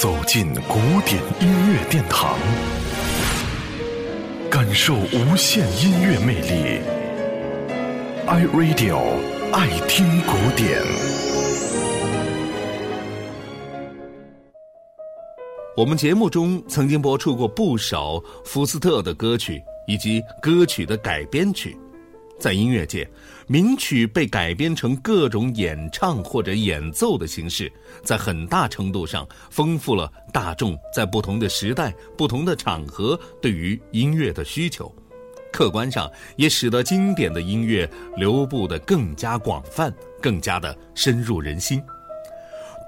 走进古典音乐殿堂，感受无限音乐魅力。iRadio 爱听古典。我们节目中曾经播出过不少福斯特的歌曲以及歌曲的改编曲。在音乐界，名曲被改编成各种演唱或者演奏的形式，在很大程度上丰富了大众在不同的时代、不同的场合对于音乐的需求。客观上也使得经典的音乐流布的更加广泛，更加的深入人心。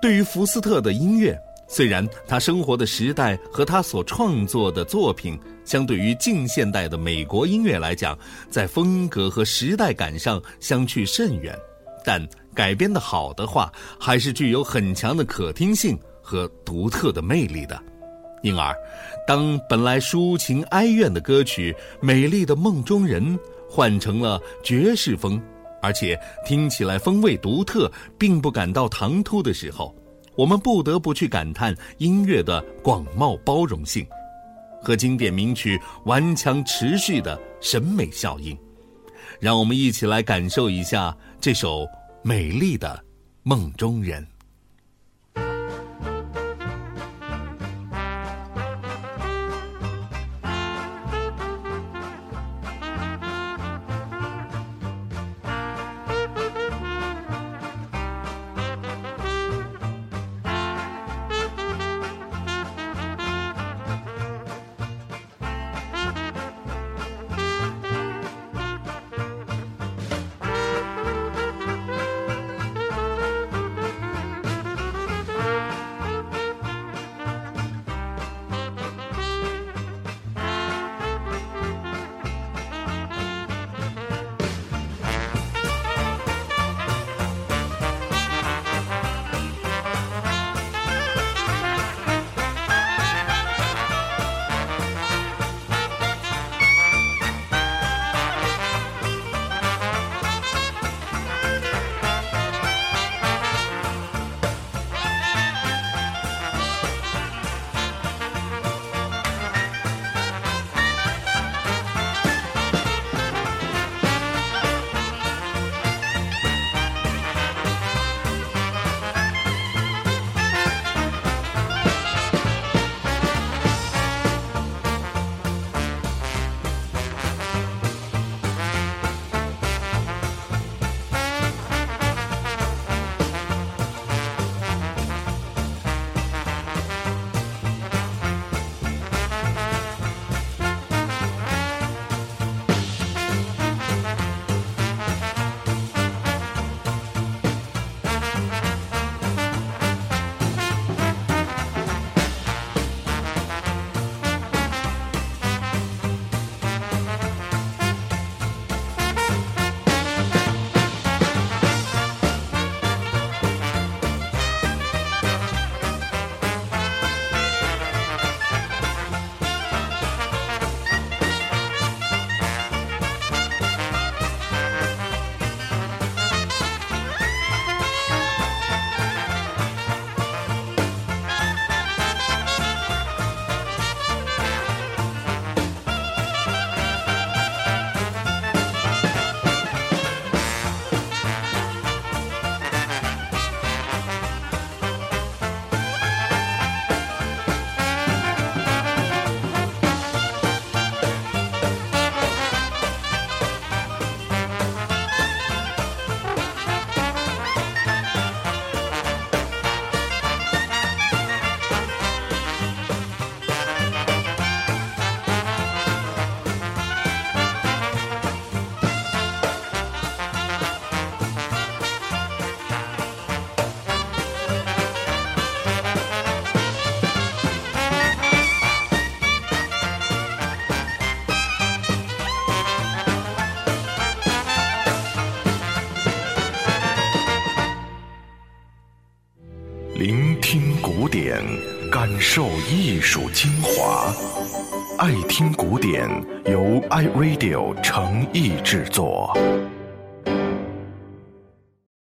对于福斯特的音乐。虽然他生活的时代和他所创作的作品，相对于近现代的美国音乐来讲，在风格和时代感上相去甚远，但改编的好的话，还是具有很强的可听性和独特的魅力的。因而，当本来抒情哀怨的歌曲《美丽的梦中人》换成了爵士风，而且听起来风味独特，并不感到唐突的时候，我们不得不去感叹音乐的广袤包容性，和经典名曲顽强持续的审美效应。让我们一起来感受一下这首美丽的梦中人。聆听古典，感受艺术精华。爱听古典，由 iRadio 诚意制作。